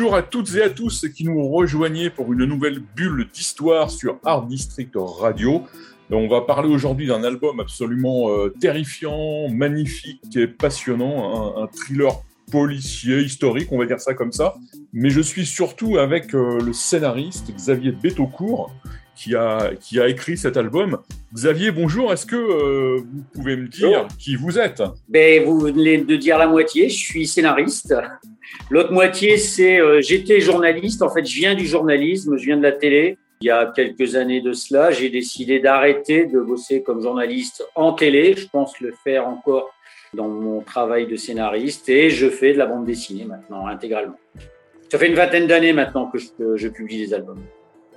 Bonjour à toutes et à tous qui nous rejoignez pour une nouvelle bulle d'histoire sur Art District Radio. On va parler aujourd'hui d'un album absolument euh, terrifiant, magnifique et passionnant, un, thriller policier, historique, on va dire ça comme ça. Mais je suis surtout avec euh, le scénariste Xavier Betaucourt, qui a, qui a écrit cet album. Xavier, bonjour, est-ce que euh, vous pouvez me dire qui vous êtes? Ben, Vous venez de dire la moitié, je suis scénariste. L'autre moitié, c'est euh, j'étais journaliste, en fait je viens du journalisme, je viens de la télé. Il y a quelques années de cela, j'ai décidé d'arrêter de bosser comme journaliste en télé. Je pense le faire encore dans mon travail de scénariste et je fais de la bande dessinée maintenant intégralement. Ça fait une vingtaine d'années maintenant que je, que je, publie des albums.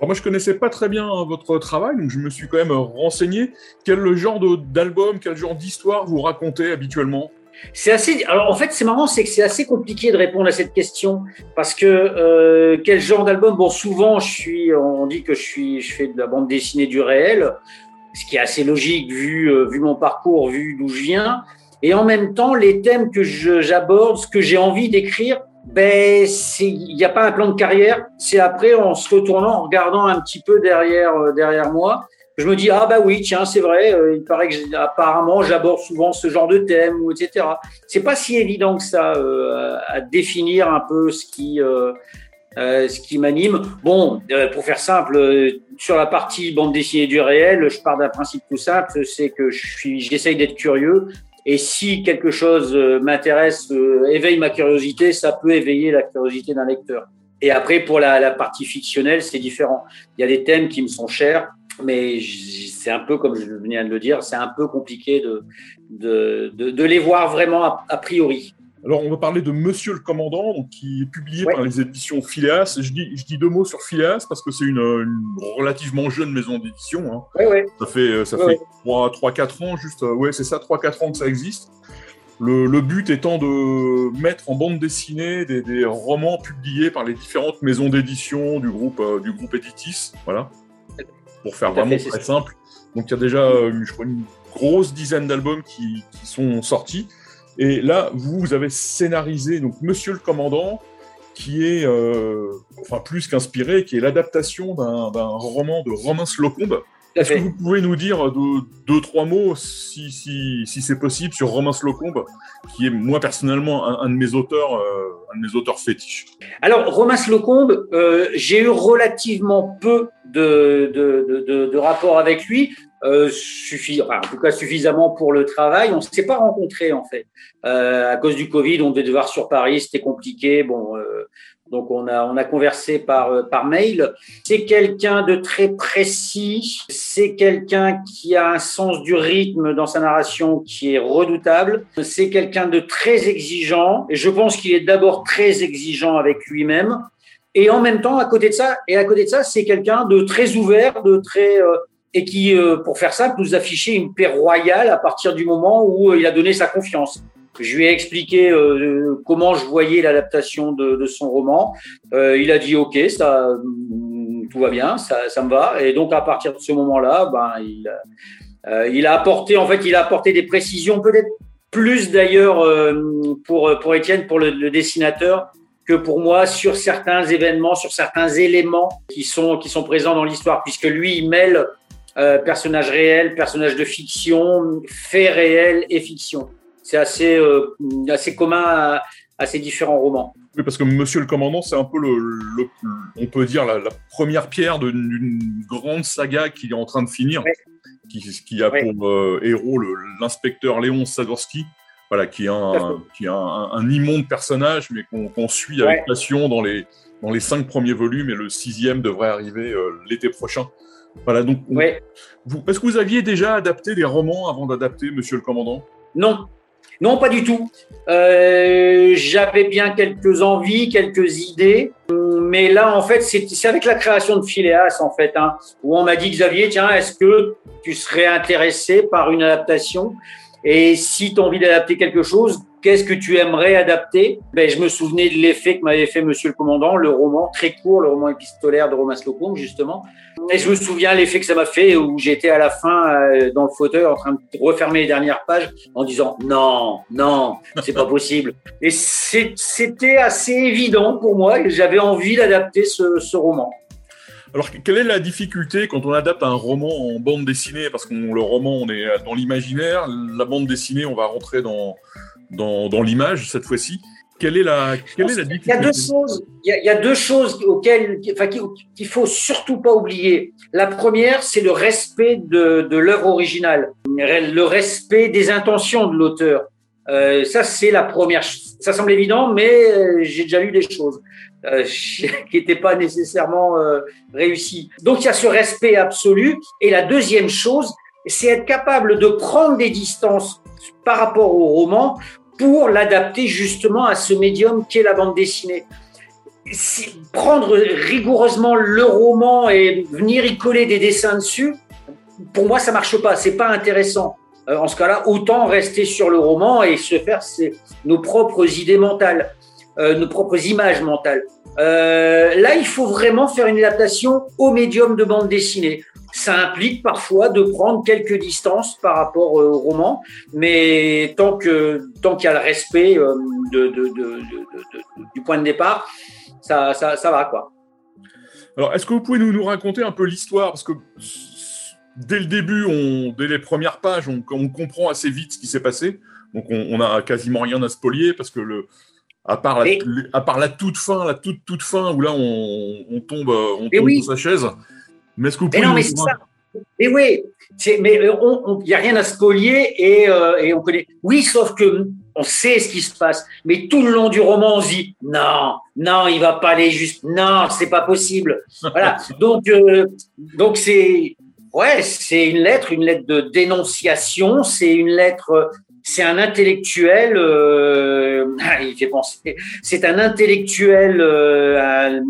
Alors moi, je connaissais pas très bien votre travail, donc je me suis quand même renseigné. Quel genre d'album, quel genre d'histoire vous racontez habituellement? C'est assez. Alors en fait, c'est marrant, c'est que c'est assez compliqué de répondre à cette question parce que euh, quel genre d'album? Bon, souvent, je suis. On dit que je suis. Je fais de la bande dessinée du réel, ce qui est assez logique vu euh, vu mon parcours, vu d'où je viens. Et en même temps, les thèmes que j'aborde, ce que j'ai envie d'écrire, ben il n'y a pas un plan de carrière. C'est après en se retournant, en regardant un petit peu derrière euh, derrière moi, je me dis ah bah oui tiens c'est vrai euh, il paraît que apparemment j'aborde souvent ce genre de thème ou etc c'est pas si évident que ça euh, à définir un peu ce qui euh, euh ce qui m'anime bon pour faire simple sur la partie bande dessinée du réel je pars d'un principe tout simple c'est que je j'essaye d'être curieux et si quelque chose m'intéresse éveille ma curiosité ça peut éveiller la curiosité d'un lecteur et après pour la, partie fictionnelle c'est différent il y a des thèmes qui me sont chers mais c'est un peu, comme je viens de le dire, c'est un peu compliqué de, de, de, de les voir vraiment a, priori. Alors, on va parler de Monsieur le Commandant, donc, qui est publié ouais. par les éditions Phileas. Je dis, je dis deux mots sur Phileas parce que c'est une, une, relativement jeune maison d'édition. Hein. Ouais, ouais. Ça fait, ça fait 3-4 ans, juste, ouais, c'est ça, 3-4 ans que ça existe. Le, le, but étant de mettre en bande dessinée des, des romans publiés par les différentes maisons d'édition du groupe, euh, du groupe Editis. Voilà pour faire vraiment fait, très simple. Donc il y a déjà, je crois, une grosse dizaine d'albums qui, qui, sont sortis. Et là, vous, avez scénarisé donc Monsieur le Commandant, qui est, euh, enfin plus qu'inspiré, qui est l'adaptation d'un roman de Romain Slocombe. Est-ce que vous pouvez nous dire deux, deux trois mots, si, si, si c'est possible, sur Romain Slocombe, qui est moi personnellement un, un de mes auteurs, euh, un de mes auteurs fétiches? Alors Romain Slocombe, euh, j'ai eu relativement peu de, de, de, de rapports avec lui. Euh, enfin, en tout cas suffisamment pour le travail. On ne s'est pas rencontrés en fait euh, à cause du Covid. On devait devoir sur Paris, c'était compliqué. Bon, euh, donc on a on a conversé par euh, par mail. C'est quelqu'un de très précis. C'est quelqu'un qui a un sens du rythme dans sa narration qui est redoutable. C'est quelqu'un de très exigeant. Et je pense qu'il est d'abord très exigeant avec lui-même. Et en même temps, à côté de ça, et à côté de ça, c'est quelqu'un de très ouvert, de très euh, et qui, euh, pour faire simple, nous affichait une paix royale à partir du moment où euh, il a donné sa confiance. Je lui ai expliqué euh, comment je voyais l'adaptation de, de, son roman. Euh, il a dit OK, ça, tout va bien, ça, ça me va. Et donc à partir de ce moment-là, ben il, euh, il a apporté, en fait, il a apporté des précisions, peut-être plus d'ailleurs pour pour Étienne, pour le, le dessinateur, que pour moi sur certains événements, sur certains éléments qui sont qui sont présents dans l'histoire, puisque lui il mêle euh, personnages réels, personnages de fiction, faits réels et fiction. C'est assez, euh, assez commun à, à, ces différents romans. Oui, parce que Monsieur le Commandant, c'est un peu, le, le, on peut dire, la, la première pierre d'une grande saga qui est en train de finir, ouais. qui, qui, a ouais. pour euh, héros l'inspecteur Léon Sadorski, voilà, qui est un, qui est un, un, un immonde personnage, mais qu'on qu suit avec ouais. passion dans les, dans les cinq premiers volumes, et le sixième devrait arriver euh, l'été prochain. Voilà, donc, ouais. est-ce que vous aviez déjà adapté des romans avant d'adapter Monsieur le Commandant? Non. Non, pas du tout. Euh, J'avais bien quelques envies, quelques idées, mais là, en fait, c'est avec la création de Phileas, en fait, hein, où on m'a dit, Xavier, tiens, est-ce que tu serais intéressé par une adaptation? Et si tu as envie d'adapter quelque chose, qu'est-ce que tu aimerais adapter? Ben, Je me souvenais de l'effet que m'avait fait Monsieur le Commandant, le roman très court, le roman épistolaire de Romain Slocum, justement. Et je me souviens l'effet que ça m'a fait où j'étais à la fin euh, dans le fauteuil en train de refermer les dernières pages en disant non, non, c'est pas possible. Et c'était assez évident pour moi que j'avais envie d'adapter ce, ce roman. Alors, quelle est la difficulté quand on adapte un roman en bande dessinée? Parce que le roman, on est dans l'imaginaire. La bande dessinée, on va rentrer dans, dans, dans l'image cette fois-ci. Quelle est la, quelle est la difficulté Il y a deux choses, il y a, deux choses auxquelles, enfin, qu'il faut surtout pas oublier. La première, c'est le respect de, de l'œuvre originale, le respect des intentions de l'auteur. Euh, ça, c'est la première. Ça semble évident, mais euh, j'ai déjà lu des choses euh, qui n'étaient pas nécessairement réussies. Donc, il y a ce respect absolu. Et la deuxième chose, c'est être capable de prendre des distances par rapport au roman pour l'adapter justement à ce médium qu'est la bande dessinée. Prendre rigoureusement le roman et venir y coller des dessins dessus, pour moi, ça marche pas. C'est pas intéressant. Euh, en ce cas-là, autant rester sur le roman et se faire nos propres idées mentales, euh, nos propres images mentales. Euh, là, il faut vraiment faire une adaptation au médium de bande dessinée ça implique parfois de prendre quelques distances par rapport au roman, mais tant que tant qu'il y a le respect euh, de, de, de, du point de départ, ça, ça, ça va quoi. Alors, est-ce que vous pouvez nous, nous raconter un peu l'histoire? Parce que dès le début, on, dès les premières pages, on, on comprend assez vite ce qui s'est passé. Donc, on, n'a quasiment rien à spolier parce que le, à part, la, à part la toute fin, la toute toute fin où là on, on tombe, on tombe oui. sa chaise. Mais est-ce que vous pouvez. Mais non, mais c'est ça. Mais oui, mais il euh, n'y a rien à spolier et, euh, et on connaît. Oui, sauf que on sait ce qui se passe, mais tout le long du roman, on se dit non, non, il va pas aller juste, non, c'est pas possible. Voilà. donc, euh, donc c'est, ouais, c'est une lettre, une lettre de dénonciation, c'est une lettre, c'est un intellectuel. Euh, il fait penser. C'est un intellectuel, euh, un,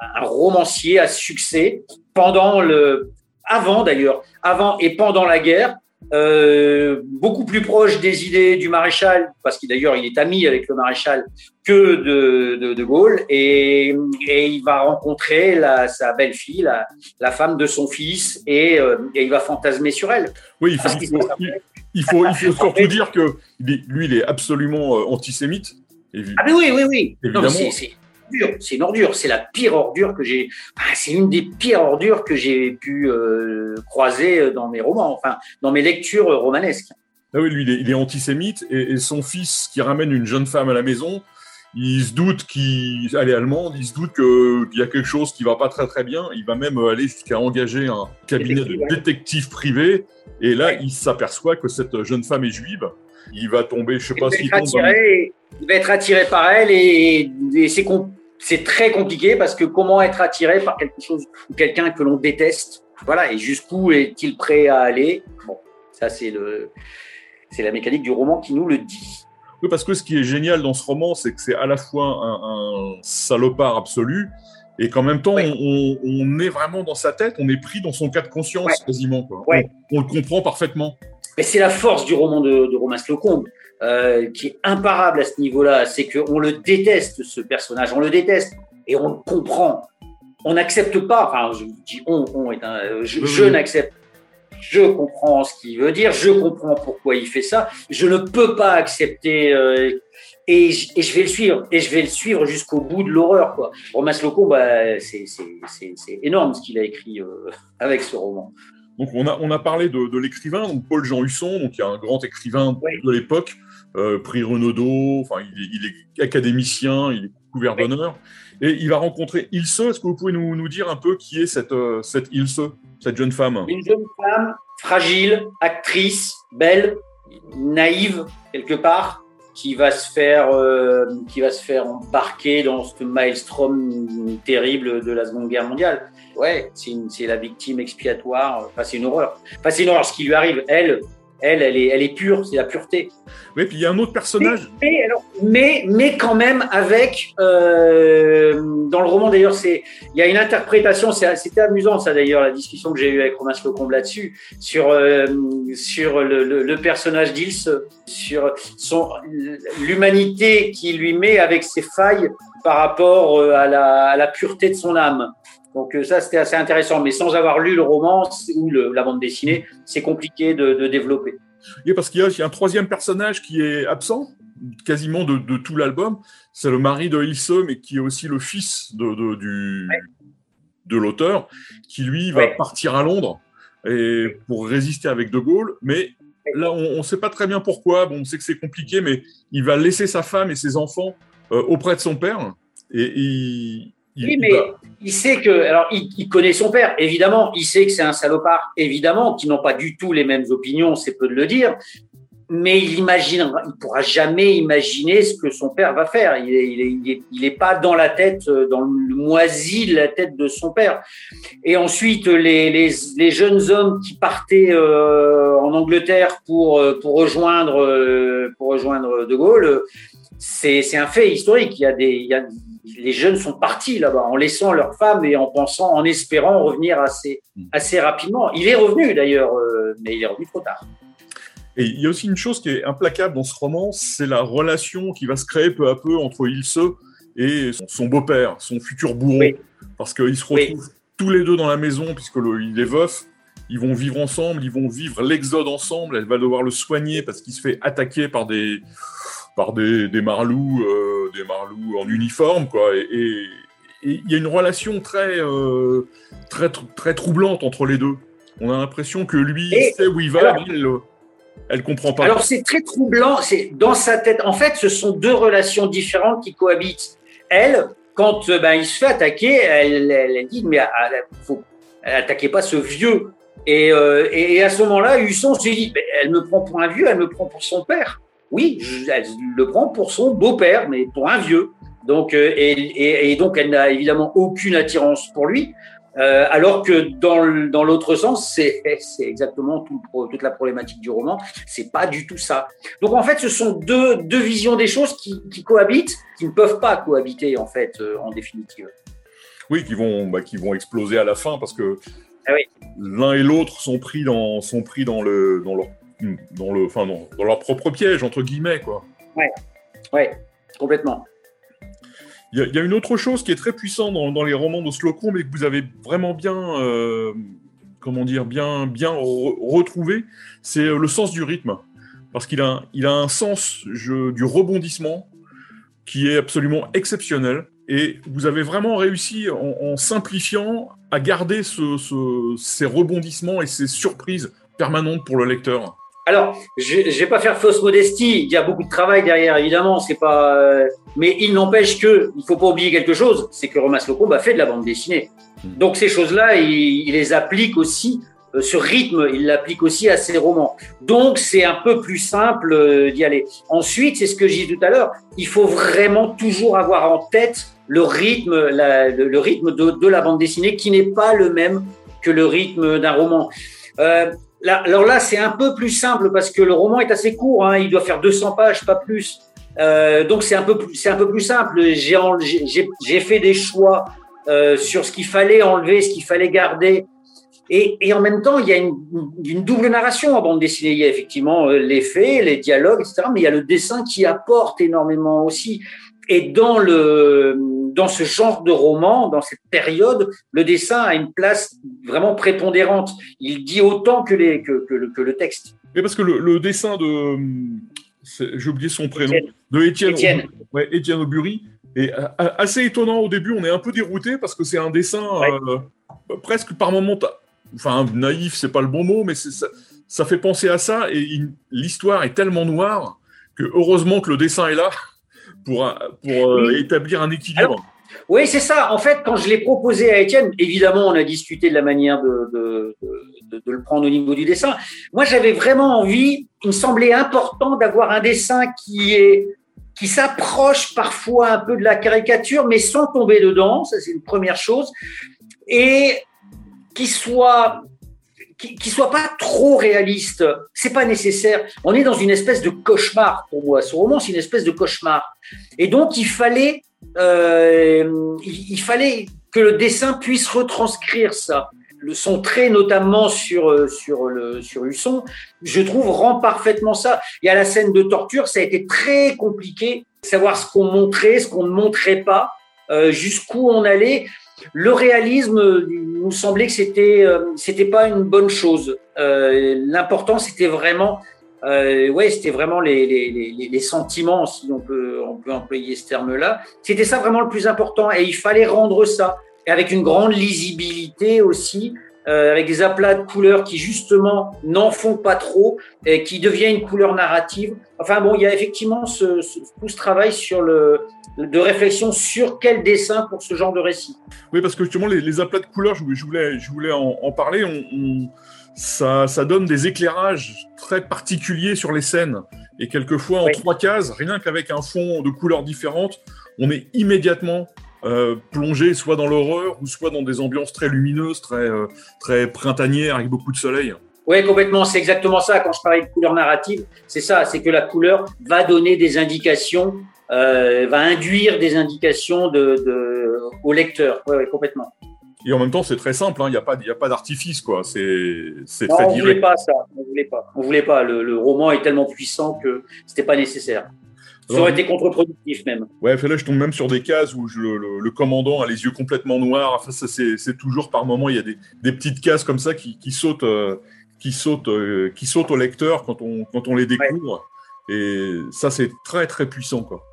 un, romancier à succès pendant le, avant d'ailleurs, avant et pendant la guerre, euh, beaucoup plus proche des idées du maréchal, parce qu'il d'ailleurs il est ami avec le maréchal, que de, de, de Gaulle, et, et, il va rencontrer la, sa belle-fille, la, la, femme de son fils, et, euh, et, il va fantasmer sur elle. Oui, il faut, il faut, il faut, il faut surtout dire que lui, il est absolument euh, antisémite. Ah mais oui, oui, oui. Évidemment. Non, c'est une ordure, c'est la pire ordure que j'ai. Ah, c'est une des pires ordures que j'ai pu euh, croiser dans mes romans, enfin dans mes lectures romanesques. Ah oui, lui, il est, il est antisémite et, et, son fils qui ramène une jeune femme à la maison, il se doute qu'il, elle est allemande, il se doute qu'il y a quelque chose qui va pas très très bien. Il va même aller jusqu'à engager un cabinet de détective privé. Et là, il s'aperçoit que cette jeune femme est juive. Il va tomber, je sais pas s'il tombe. Attiré, dans... Il va être attiré par elle et, et c'est c'est très compliqué parce que comment être attiré par quelque chose ou quelqu'un que l'on déteste? Voilà, et jusqu'où est-il prêt à aller? Bon, ça c'est le, c'est la mécanique du roman qui nous le dit. Oui, parce que ce qui est génial dans ce roman, c'est que c'est à la fois un, un, salopard absolu et qu'en même temps, on, on, est vraiment dans sa tête, on est pris dans son cas de conscience ouais. quasiment. Quoi. Ouais. On, on, le comprend parfaitement. Mais c'est la force du roman de, de Romain Slocombe. Euh, qui est imparable à ce niveau-là, c'est qu'on le déteste, ce personnage, on le déteste, et on le comprend. On n'accepte pas, enfin, je dis on, on est un, je, oui, je n'accepte je comprends ce qu'il veut dire, je comprends pourquoi il fait ça, je ne peux pas accepter euh, et, et, je vais le suivre et je vais le suivre jusqu'au bout de l'horreur quoi. Romain Slocum, bah, c'est énorme ce qu'il a écrit euh, avec ce roman. Donc on a, on a parlé de, de l'écrivain, donc Paul Jean Husson, donc il y a un grand écrivain oui. de l'époque, euh, prix Renaudot, enfin il est, il est, académicien, il est couvert oui. d'honneur, et il va rencontrer Ilse. Est-ce que vous pouvez nous, nous, dire un peu qui est cette, euh, cette Ilse, cette jeune femme? Une jeune femme fragile, actrice, belle, naïve quelque part, qui va se faire, euh, qui va se faire embarquer dans ce maelstrom terrible de la Seconde Guerre mondiale. Ouais, c'est la victime expiatoire. Enfin, c'est une horreur. Enfin, c'est une horreur ce qui lui arrive. Elle, Elle, elle est, elle est pure, c'est la pureté. Oui, puis il y a un autre personnage. Mais, mais, quand même, avec. Euh, dans le roman, d'ailleurs, il y a une interprétation, c'était amusant, ça d'ailleurs, la discussion que j'ai eue avec Romain Slocombe là-dessus, sur, euh, sur le, personnage d'Ils, sur l'humanité qu'il lui met avec ses failles par rapport euh, à la, à la pureté de son âme. Donc euh, ça, c'était assez intéressant. Mais sans avoir lu le roman ou la bande dessinée, c'est compliqué de, développer. Oui, parce qu'il y, a un troisième personnage qui est absent quasiment de, tout l'album. C'est le mari de Ilse, mais qui est aussi le fils de, du, de l'auteur, qui lui va partir à Londres et pour résister avec De Gaulle. Mais là, on ne sait pas très bien pourquoi. Bon, on sait que c'est compliqué, mais il va laisser sa femme et ses enfants euh, auprès de son père. Et, il, oui, mais il sait que, alors, il, connaît son père, évidemment. Il sait que c'est un salopard, évidemment, qui n'ont pas du tout les mêmes opinions, c'est peu de le dire. Mais il imagine, il pourra jamais imaginer ce que son père va faire. Il est, il est, pas dans la tête, dans le moisi de la tête de son père. Et ensuite, les, les, les jeunes hommes qui partaient euh, en Angleterre pour pour rejoindre pour rejoindre De Gaulle, c'est un fait historique. Il y a des, il y a, les jeunes sont partis là-bas en laissant leurs femmes et en pensant, en espérant revenir assez, mm. assez rapidement. Il est revenu d'ailleurs, euh, mais il est revenu trop tard. Et il y a aussi une chose qui est implacable dans ce roman, c'est la relation qui va se créer peu à peu entre Ilse et son, beau-père, son futur bourreau, parce qu'ils se retrouvent tous les deux dans la maison puisque il est veuf. Ils vont vivre ensemble, ils vont vivre l'exode ensemble. Elle va devoir le soigner parce qu'il se fait attaquer par des par des, des marlous, euh, des marlous en uniforme, quoi. Et il y a une relation très, euh, très, très troublante entre les deux. On a l'impression que lui sait où il va, mais elle, elle comprend pas. Alors c'est très troublant. C'est dans sa tête. En fait, ce sont deux relations différentes qui cohabitent. Elle, quand ben, il se fait attaquer, elle, elle, dit mais ah, faut attaquez pas ce vieux. Et, euh, et, à ce moment-là, Husson se dit, elle me prend pour un vieux, elle me prend pour son père. Oui, elle le prend pour son beau-père, mais pour un vieux. Donc, euh, et, donc, elle n'a évidemment aucune attirance pour lui. Euh, alors que dans, l'autre sens, c'est exactement tout, toute la problématique du roman. C'est pas du tout ça. Donc en fait, ce sont deux, deux visions des choses qui, qui, cohabitent, qui ne peuvent pas cohabiter en fait, euh, en définitive. Oui, qui vont, bah, qui vont exploser à la fin parce que ah l'un et l'autre sont pris dans, sont pris dans le, dans leur dans, le, enfin, dans, dans, leur propre piège, entre guillemets. Quoi. Ouais, ouais, complètement. Il y, a une autre chose qui est très puissante dans, dans les romans de Slocum mais que vous avez vraiment bien, euh, comment dire, bien, bien retrouvé, c'est euh, le sens du rythme. Parce qu'il a, il a un sens je, du rebondissement qui est absolument exceptionnel. Et vous avez vraiment réussi, en, simplifiant, à garder ce, ce, ces rebondissements et ces surprises permanentes pour le lecteur. Alors, je ne vais pas faire fausse modestie. Il y a beaucoup de travail derrière, évidemment. C'est pas, euh, mais il n'empêche que il faut pas oublier quelque chose, c'est que Romas Locombe a fait de la bande dessinée. Hmm. Donc ces choses-là, il, les applique aussi. Euh, ce rythme, il l'applique aussi à ses romans. Donc c'est un peu plus simple euh, d'y aller. Ensuite, c'est ce que j'ai dit tout à l'heure. Il faut vraiment toujours avoir en tête le rythme, le, rythme de, la bande dessinée qui n'est pas le même que le rythme d'un roman. Euh, alors là, c'est un peu plus simple parce que le roman est assez court. Hein, il doit faire 200 pages, pas plus. Euh, donc c'est un peu plus simple. J'ai fait des choix euh, sur ce qu'il fallait enlever, ce qu'il fallait garder. Et, et, en même temps, il y a une, une, double narration en bande dessinée. Il y a effectivement euh, les faits, les dialogues, etc. Mais il y a le dessin qui apporte énormément aussi. Et dans, le, dans ce genre de roman, dans cette période, le dessin a une place vraiment prépondérante. Il dit autant que, les, que, que, le, que le, texte. Mais parce que le, le dessin de. J'ai oublié son prénom. De Étienne, Étienne. Ouais, Étienne Aubury. est assez étonnant au début. On est un peu dérouté parce que c'est un dessin euh, presque par moments. Enfin, naïf, c'est pas le bon mot, mais ça, ça, fait penser à ça. Et l'histoire est tellement noire que heureusement que le dessin est là pour, pour euh, établir un équilibre. oui, c'est ça. En fait, quand je l'ai proposé à Étienne, évidemment, on a discuté de la manière de, de, de, de le prendre au niveau du dessin. Moi, j'avais vraiment envie, il me semblait important d'avoir un dessin qui est qui s'approche parfois un peu de la caricature, mais sans tomber dedans. Ça, c'est une première chose. Et qui soit qui, soit pas trop réaliste. C'est pas nécessaire. On est dans une espèce de cauchemar pour moi. Ce roman, c'est une espèce de cauchemar. Et donc, il fallait, euh, il, fallait que le dessin puisse retranscrire ça. Le, son trait, notamment sur, euh, sur, le, sur Husson, je trouve, rend parfaitement ça. Il y a la scène de torture, ça a été très compliqué, savoir ce qu'on montrait, ce qu'on ne montrait pas, euh, jusqu'où on allait. Le réalisme nous semblait que c'était euh, c'était pas une bonne chose. Euh, L'important c'était vraiment euh, ouais c'était vraiment les, les, les, sentiments si on peut on peut employer ce terme-là. C'était ça vraiment le plus important et il fallait rendre ça et avec une grande lisibilité aussi. Euh, avec des aplats de couleurs qui justement n'en font pas trop et qui devient une couleur narrative. Enfin bon, il y a effectivement ce, ce, tout ce travail sur le, de réflexion sur quel dessin pour ce genre de récit. Oui, parce que justement, les, les aplats de couleurs, je, voulais, je voulais en, parler, on, ça, ça, donne des éclairages très particuliers sur les scènes. Et quelquefois, en trois cases, rien qu'avec un fond de couleurs différentes, on est immédiatement euh, plongé soit dans l'horreur ou soit dans des ambiances très lumineuses, très, euh, très printanières avec beaucoup de soleil. Oui, complètement. C'est exactement ça. Quand je parlais de couleur narrative, c'est ça. C'est que la couleur va donner des indications euh, va induire des indications de, de au lecteur. Oui, ouais, complètement. Et en même temps, c'est très simple, hein. il n'y a pas, y a pas d'artifice, quoi. C'est, c'est très direct. On voulait pas ça, on voulait pas. On voulait pas. Le, le roman est tellement puissant que c'était pas nécessaire. Ça aurait été contre-productif même. Ouais, là je tombe même sur des cases où je, le, le, commandant a les yeux complètement noirs. Enfin, ça, c'est, toujours par moment, il y a des, des, petites cases comme ça qui, qui sautent, euh, qui sautent, euh, qui sautent au lecteur quand on, quand on les découvre. Et ça, c'est très très puissant, quoi.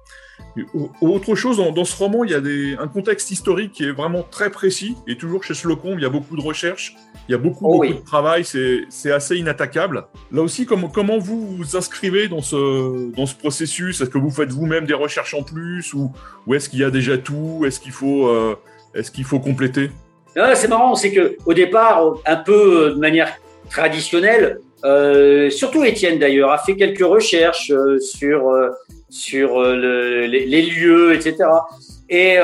Autre chose, dans, ce roman, il y a des, un contexte historique qui est vraiment très précis. Et toujours chez Slocum, il y a beaucoup de recherches, il y a beaucoup, oh beaucoup de travail, c'est assez inattaquable. Là aussi, comment, comment vous vous inscrivez dans ce, dans ce processus? Est-ce que vous faites vous-même des recherches en plus? Ou, ou est-ce qu'il y a déjà tout? Est-ce qu'il faut, euh, est qu'il faut compléter? Ah, C'est marrant, c'est qu'au départ, un peu de manière traditionnelle, euh, surtout Étienne d'ailleurs, a fait quelques recherches euh, sur, euh, sur le, les, les, lieux, etc. Et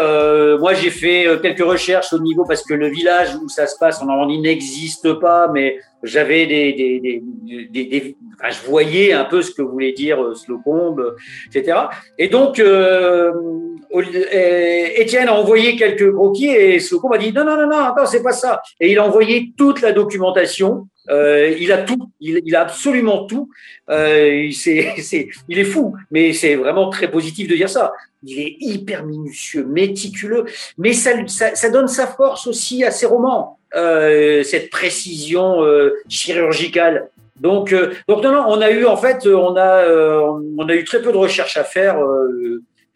moi, j'ai fait quelques recherches au niveau parce que le village où ça se passe en Normandie n'existe pas, mais j'avais des, des, des, des, enfin, je voyais un peu ce que voulait dire Slocombe, etc. Et donc, euh, Étienne a envoyé quelques croquis et Slocombe a dit non, non, non, non, attends, c'est pas ça. Et il a envoyé toute la documentation euh, il a tout, il, il a absolument tout. Euh, il est fou, mais c'est vraiment très positif de dire ça. Il est hyper minutieux, méticuleux, mais ça, ça, ça donne sa force aussi à ses romans, euh, cette précision chirurgicale. Donc, donc non, non, on a eu en fait, on a, on a eu très peu de recherches à faire.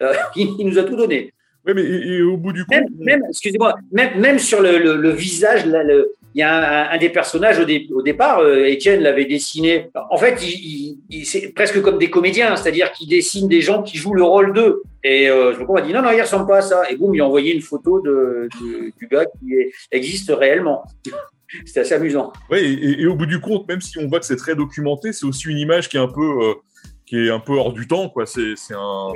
il, nous a tout donné. Oui, mais et, au bout du compte, même, excusez-moi, même, même sur le, le, le visage, là, le, il y a un, des personnages au, départ, euh, Étienne l'avait dessiné. En fait, il, c'est presque comme des comédiens, c'est-à-dire qu'il dessine des gens qui jouent le rôle d'eux. Et euh, je me dit non, non, il ressemble pas à ça. Et boum, il a envoyé une photo de, du gars qui existe réellement. C'était assez amusant. Oui, et, au bout du compte, même si on voit que c'est très documenté, c'est aussi une image qui est un peu, euh, qui est un peu hors du temps. Quoi. C'est, un,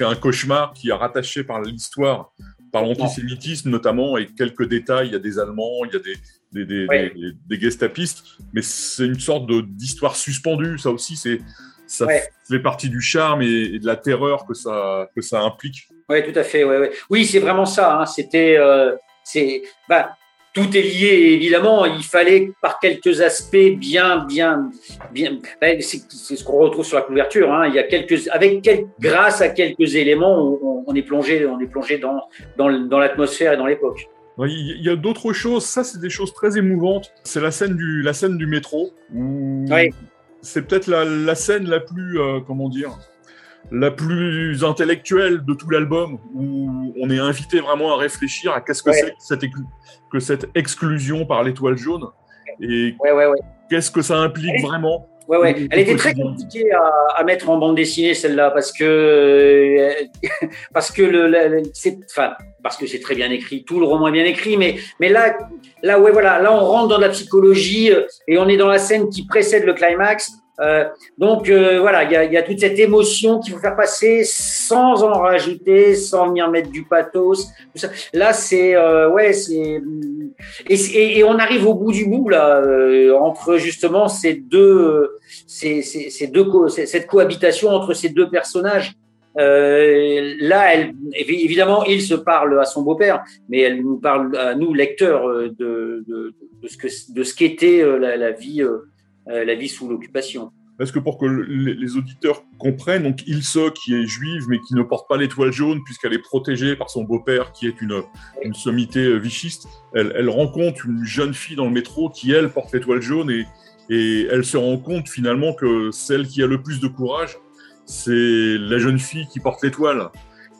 un cauchemar qui est rattaché par l'histoire par l'antisémitisme notamment, et quelques détails, il y a des Allemands, il y a des, des, des, des, des gestapistes, mais c'est une sorte d'histoire suspendue, ça aussi, c'est ça fait partie du charme et, de la terreur que ça, que ça implique. Oui, tout à fait. Ouais, ouais. Oui, c'est vraiment ça. Hein. C'était, euh, c'est, bah, tout est lié, évidemment. Il fallait, par quelques aspects, bien, bien, bien. Ben, c'est ce qu'on retrouve sur la couverture. Hein. Il y a quelques, avec quel, grâce à quelques éléments, on, on, est plongé, on est plongé dans, dans, dans l'atmosphère et dans l'époque. Il y a d'autres choses. Ça, c'est des choses très émouvantes. C'est la scène du, la scène du métro. Où oui. C'est peut-être la, la, scène la plus, euh, comment dire, la plus intellectuelle de tout l'album, où on est invité vraiment à réfléchir à qu'est-ce que c'est que cette, que cette exclusion par l'étoile jaune et ouais, qu'est-ce que ça implique vraiment? Ouais, ouais. Elle était très compliquée à, à, mettre en bande dessinée celle-là parce que parce que le, c'est enfin parce que c'est très bien écrit, tout le roman est bien écrit, mais mais là là ouais voilà. Là on rentre dans la psychologie et on est dans la scène qui précède le climax Euh, donc euh, voilà, il y a, y a, toute cette émotion qu'il faut faire passer sans en rajouter, sans venir mettre du pathos. Tout ça. Là, c'est euh, ouais, c'est et, et, on arrive au bout du bout là entre justement ces deux, ces, ces, ces deux cette cohabitation entre ces deux personnages. Euh, là, elle, évidemment, il se parle à son beau-père, mais elle nous parle à nous, lecteurs, de, de, de ce que de ce qu'était la, la vie euh, la vie sous l'occupation. Parce que pour que les auditeurs comprennent, donc Ilse, qui est juive, mais qui ne porte pas l'étoile jaune, puisqu'elle est protégée par son beau-père, qui est une, sommité euh, vichiste, elle, rencontre une jeune fille dans le métro qui, elle, porte l'étoile jaune, et elle se rend compte finalement que celle qui a le plus de courage, c'est la jeune fille qui porte l'étoile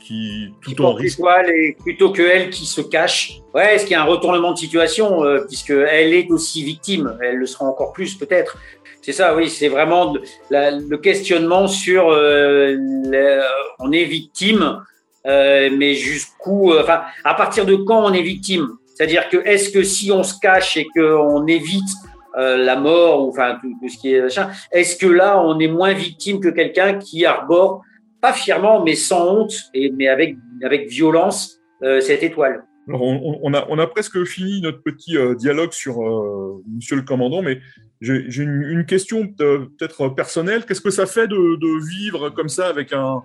qui tout en risque. et plutôt que elle qui se cache. Ouais, est-ce qu'il y a un retournement de situation euh, puisque elle est aussi victime, elle le sera encore plus peut-être. C'est ça, oui, c'est vraiment le questionnement sur euh, on est victime, euh, mais jusqu'où, euh, enfin, à partir de quand on est victime? C'est-à-dire que est-ce que si on se cache et qu'on évite la mort ou enfin tout, tout ce qui est machin, est-ce que là on est moins victime que quelqu'un qui arbore pas fièrement, mais sans honte, et, mais avec, avec violence, euh, cette étoile. Alors on, a, on, a, presque fini notre petit euh, dialogue sur euh, Monsieur le Commandant, mais j'ai une, une, question peut-être personnelle. Qu'est-ce que ça fait de, de, vivre comme ça avec un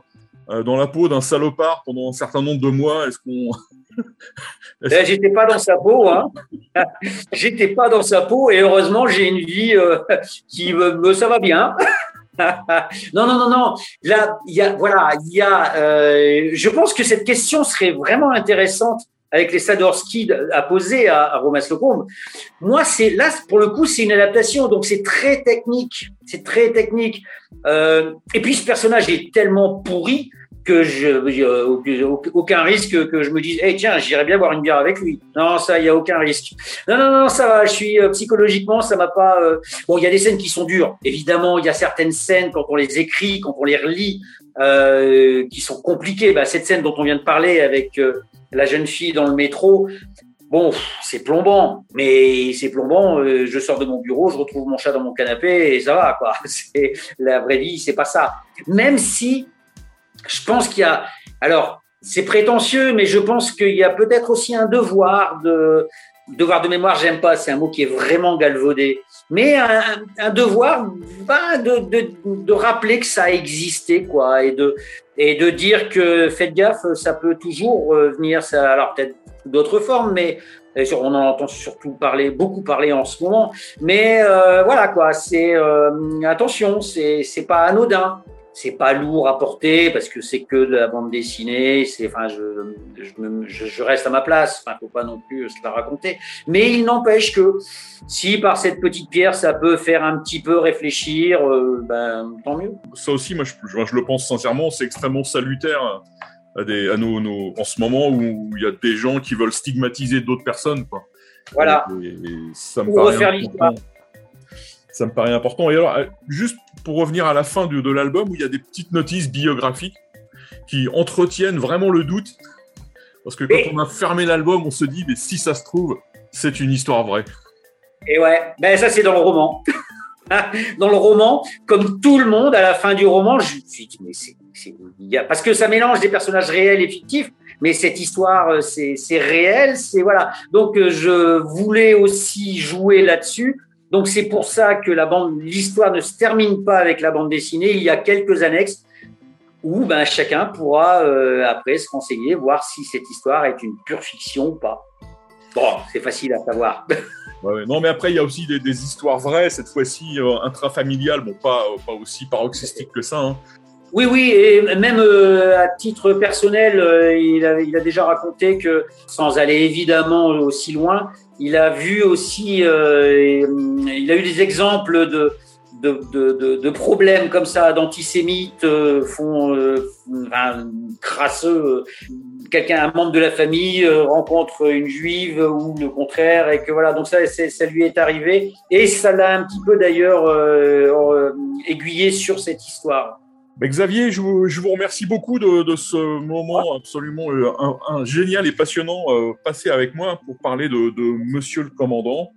dans la peau d'un salopard pendant un certain nombre de mois? Est-ce qu'on ben, J'étais pas dans sa peau, hein. J'étais pas dans sa peau, et heureusement j'ai une vie qui me, ça va bien. non, non, non, non. Là, il y a, voilà, il y a. Euh, je pense que cette question serait vraiment intéressante avec les Sadorski à poser à, à Romas Lecombe. Moi, c'est là pour le coup, c'est une adaptation, donc c'est très technique, c'est très technique. Euh, et puis ce personnage est tellement pourri que je, aucun risque que je me dise, hey, tiens, j'irais bien boire une bière avec lui. Non, ça, il y a aucun risque. Non, non, non, ça va. Je suis euh, psychologiquement, ça m'a pas. Euh, bon, il y a des scènes qui sont dures. Évidemment, il y a certaines scènes quand on les écrit, quand on les relit, euh, qui sont compliquées. Bah, cette scène dont on vient de parler avec la jeune fille dans le métro. Bon, c'est plombant, mais c'est plombant. je sors de mon bureau, je retrouve mon chat dans mon canapé et ça va, quoi. C'est la vraie vie, c'est pas ça. Même si je pense qu'il y a. Alors, c'est prétentieux, mais je pense qu'il y a peut-être aussi un devoir de. Devoir de mémoire, j'aime pas, c'est un mot qui est vraiment galvaudé. Mais un, devoir de, de, rappeler que ça a existé, quoi, et de, et de dire que faites gaffe, ça peut toujours venir, ça, alors peut-être d'autres formes, mais on en entend surtout parler, beaucoup parler en ce moment. Mais euh, voilà, quoi, c'est euh, attention, c'est pas anodin c'est pas lourd à porter parce que c'est que de la bande dessinée. C'est, enfin, je, je, je, reste à ma place. Enfin, faut pas non plus se la raconter. Mais il n'empêche que si par cette petite pierre ça peut faire un petit peu réfléchir, euh, ben tant mieux. Ça aussi, moi, je, je, le pense sincèrement, c'est extrêmement salutaire à, des, à nos, nos, en ce moment où il y a des gens qui veulent stigmatiser d'autres personnes. Quoi. Voilà. Et, ça me paraît important ça me paraît important. Et alors, euh, juste pour revenir à la fin de, de l'album, où il y a des petites notices biographiques qui entretiennent vraiment le doute. Parce que quand on a fermé l'album, on se dit, mais si ça se trouve, c'est une histoire vraie. Et ouais, ben ça c'est dans le roman. dans le roman, comme tout le monde, à la fin du roman, je me suis dit, mais c'est, parce que ça mélange des personnages réels et fictifs, mais cette histoire, euh, c'est, c'est réel, c'est voilà. Donc euh, je voulais aussi jouer là-dessus donc c'est pour ça que l'histoire ne se termine pas avec la bande dessinée. Il y a quelques annexes où ben, chacun pourra euh, après se renseigner, voir si cette histoire est une pure fiction ou pas. Bon, c'est facile à savoir. Non, mais après, il y a aussi des, histoires vraies, cette fois-ci euh, intrafamiliales, pas, aussi paroxystique que ça. Hein. Oui, oui, et même euh, à titre personnel, euh, il, a, il, a, déjà raconté que, sans aller évidemment aussi loin, il a vu aussi, euh, il a eu des exemples de, de, de, de problèmes comme ça, d'antisémites, euh, font euh, crasseux. Quelqu'un, un membre de la famille, rencontre une juive ou le contraire, et que voilà, donc ça, ça lui est arrivé, et ça l'a un petit peu d'ailleurs aiguillé sur cette histoire. Xavier, je vous, je vous, remercie beaucoup de, de ce moment absolument euh, un, un génial et passionnant euh, passé avec moi pour parler de, de, Monsieur le Commandant.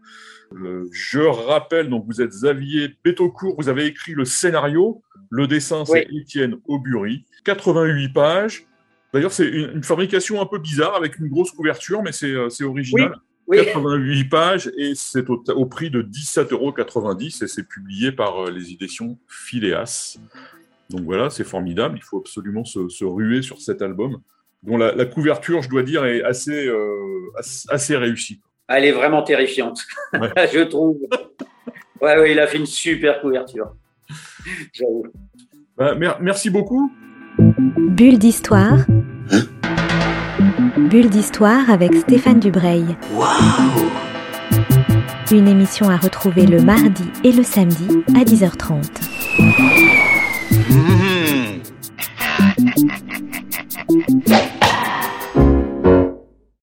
Euh, je rappelle, donc vous êtes Xavier Bétocourt, vous avez écrit le scénario, le dessin c'est Étienne Aubury, 88 pages. D'ailleurs, c'est une, fabrication un peu bizarre avec une grosse couverture, mais c'est original. 88 pages et c'est au, prix de 17,90 euros et c'est publié par les éditions Phileas. Donc voilà, c'est formidable. Il faut absolument se, ruer sur cet album, dont la, couverture, je dois dire, est assez, euh, assez réussie. Elle est vraiment terrifiante, je trouve. Ouais, ouais, il a fait une super couverture. J'avoue. Bah, merci beaucoup. Bulle d'histoire. Bulle d'histoire avec Stéphane Dubreuil. Waouh Une émission à retrouver le mardi et le samedi à 10h30.